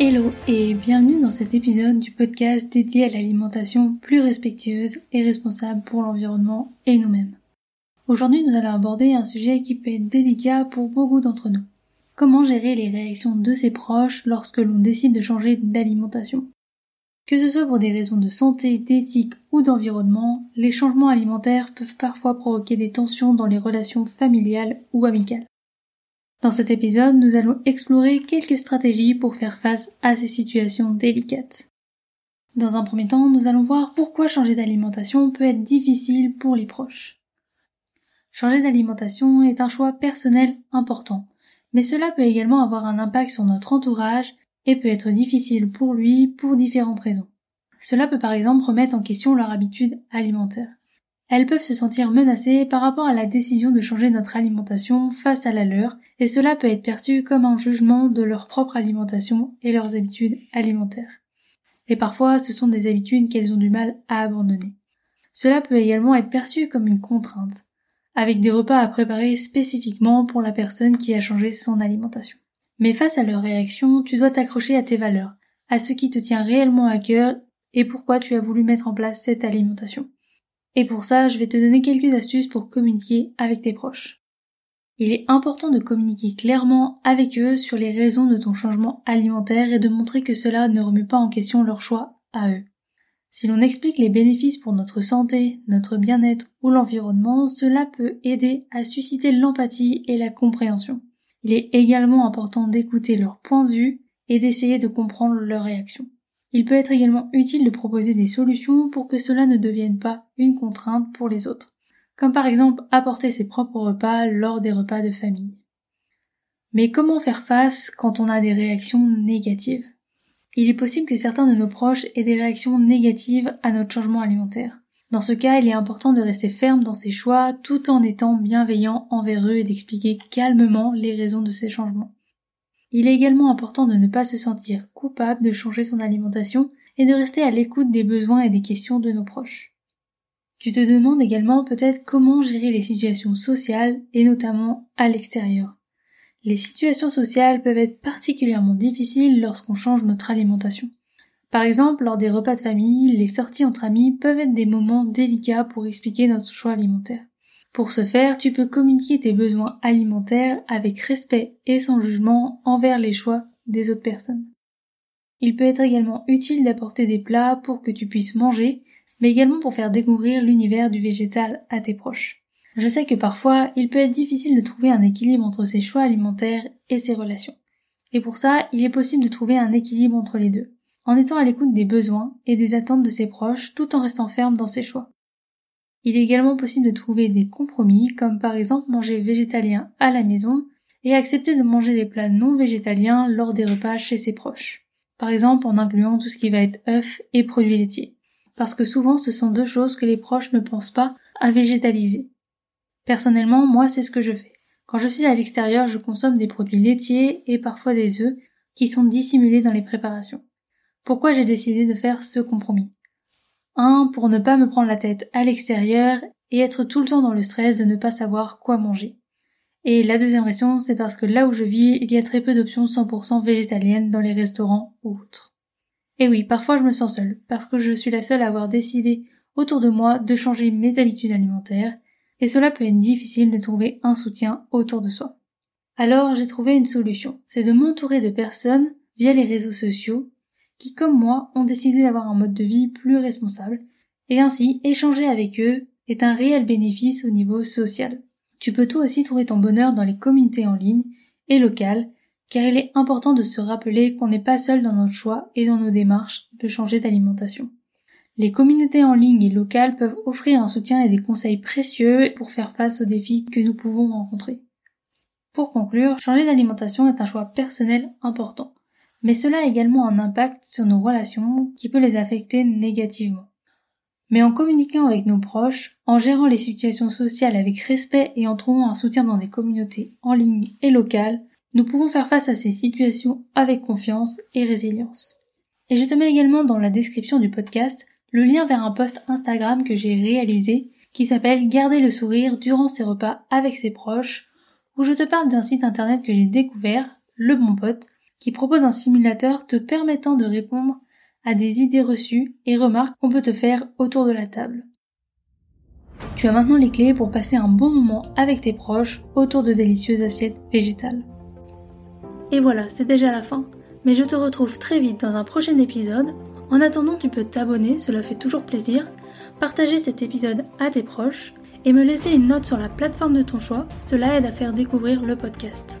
Hello et bienvenue dans cet épisode du podcast dédié à l'alimentation plus respectueuse et responsable pour l'environnement et nous-mêmes. Aujourd'hui nous allons aborder un sujet qui peut être délicat pour beaucoup d'entre nous. Comment gérer les réactions de ses proches lorsque l'on décide de changer d'alimentation? Que ce soit pour des raisons de santé, d'éthique ou d'environnement, les changements alimentaires peuvent parfois provoquer des tensions dans les relations familiales ou amicales. Dans cet épisode, nous allons explorer quelques stratégies pour faire face à ces situations délicates. Dans un premier temps, nous allons voir pourquoi changer d'alimentation peut être difficile pour les proches. Changer d'alimentation est un choix personnel important, mais cela peut également avoir un impact sur notre entourage et peut être difficile pour lui pour différentes raisons. Cela peut par exemple remettre en question leur habitude alimentaire elles peuvent se sentir menacées par rapport à la décision de changer notre alimentation face à la leur, et cela peut être perçu comme un jugement de leur propre alimentation et leurs habitudes alimentaires. Et parfois, ce sont des habitudes qu'elles ont du mal à abandonner. Cela peut également être perçu comme une contrainte, avec des repas à préparer spécifiquement pour la personne qui a changé son alimentation. Mais face à leur réaction, tu dois t'accrocher à tes valeurs, à ce qui te tient réellement à cœur et pourquoi tu as voulu mettre en place cette alimentation. Et pour ça, je vais te donner quelques astuces pour communiquer avec tes proches. Il est important de communiquer clairement avec eux sur les raisons de ton changement alimentaire et de montrer que cela ne remet pas en question leur choix à eux. Si l'on explique les bénéfices pour notre santé, notre bien-être ou l'environnement, cela peut aider à susciter l'empathie et la compréhension. Il est également important d'écouter leur point de vue et d'essayer de comprendre leurs réactions. Il peut être également utile de proposer des solutions pour que cela ne devienne pas une contrainte pour les autres, comme par exemple apporter ses propres repas lors des repas de famille. Mais comment faire face quand on a des réactions négatives? Il est possible que certains de nos proches aient des réactions négatives à notre changement alimentaire. Dans ce cas, il est important de rester ferme dans ses choix tout en étant bienveillant envers eux et d'expliquer calmement les raisons de ces changements. Il est également important de ne pas se sentir coupable de changer son alimentation et de rester à l'écoute des besoins et des questions de nos proches. Tu te demandes également peut-être comment gérer les situations sociales et notamment à l'extérieur. Les situations sociales peuvent être particulièrement difficiles lorsqu'on change notre alimentation. Par exemple, lors des repas de famille, les sorties entre amis peuvent être des moments délicats pour expliquer notre choix alimentaire. Pour ce faire, tu peux communiquer tes besoins alimentaires avec respect et sans jugement envers les choix des autres personnes. Il peut être également utile d'apporter des plats pour que tu puisses manger, mais également pour faire découvrir l'univers du végétal à tes proches. Je sais que parfois, il peut être difficile de trouver un équilibre entre ses choix alimentaires et ses relations. Et pour ça, il est possible de trouver un équilibre entre les deux, en étant à l'écoute des besoins et des attentes de ses proches tout en restant ferme dans ses choix. Il est également possible de trouver des compromis, comme par exemple manger végétalien à la maison et accepter de manger des plats non végétaliens lors des repas chez ses proches. Par exemple en incluant tout ce qui va être œufs et produits laitiers. Parce que souvent ce sont deux choses que les proches ne pensent pas à végétaliser. Personnellement, moi c'est ce que je fais. Quand je suis à l'extérieur, je consomme des produits laitiers et parfois des œufs qui sont dissimulés dans les préparations. Pourquoi j'ai décidé de faire ce compromis? Un, pour ne pas me prendre la tête à l'extérieur et être tout le temps dans le stress de ne pas savoir quoi manger. Et la deuxième raison, c'est parce que là où je vis, il y a très peu d'options 100% végétaliennes dans les restaurants ou autres. Et oui, parfois je me sens seule, parce que je suis la seule à avoir décidé autour de moi de changer mes habitudes alimentaires, et cela peut être difficile de trouver un soutien autour de soi. Alors j'ai trouvé une solution, c'est de m'entourer de personnes via les réseaux sociaux qui, comme moi, ont décidé d'avoir un mode de vie plus responsable, et ainsi échanger avec eux est un réel bénéfice au niveau social. Tu peux toi aussi trouver ton bonheur dans les communautés en ligne et locales, car il est important de se rappeler qu'on n'est pas seul dans notre choix et dans nos démarches de changer d'alimentation. Les communautés en ligne et locales peuvent offrir un soutien et des conseils précieux pour faire face aux défis que nous pouvons rencontrer. Pour conclure, changer d'alimentation est un choix personnel important mais cela a également un impact sur nos relations qui peut les affecter négativement. Mais en communiquant avec nos proches, en gérant les situations sociales avec respect et en trouvant un soutien dans des communautés en ligne et locales, nous pouvons faire face à ces situations avec confiance et résilience. Et je te mets également dans la description du podcast le lien vers un post Instagram que j'ai réalisé qui s'appelle Garder le sourire durant ses repas avec ses proches, où je te parle d'un site internet que j'ai découvert, Le Bon Pote, qui propose un simulateur te permettant de répondre à des idées reçues et remarques qu'on peut te faire autour de la table. Tu as maintenant les clés pour passer un bon moment avec tes proches autour de délicieuses assiettes végétales. Et voilà, c'est déjà la fin. Mais je te retrouve très vite dans un prochain épisode. En attendant, tu peux t'abonner, cela fait toujours plaisir, partager cet épisode à tes proches et me laisser une note sur la plateforme de ton choix, cela aide à faire découvrir le podcast.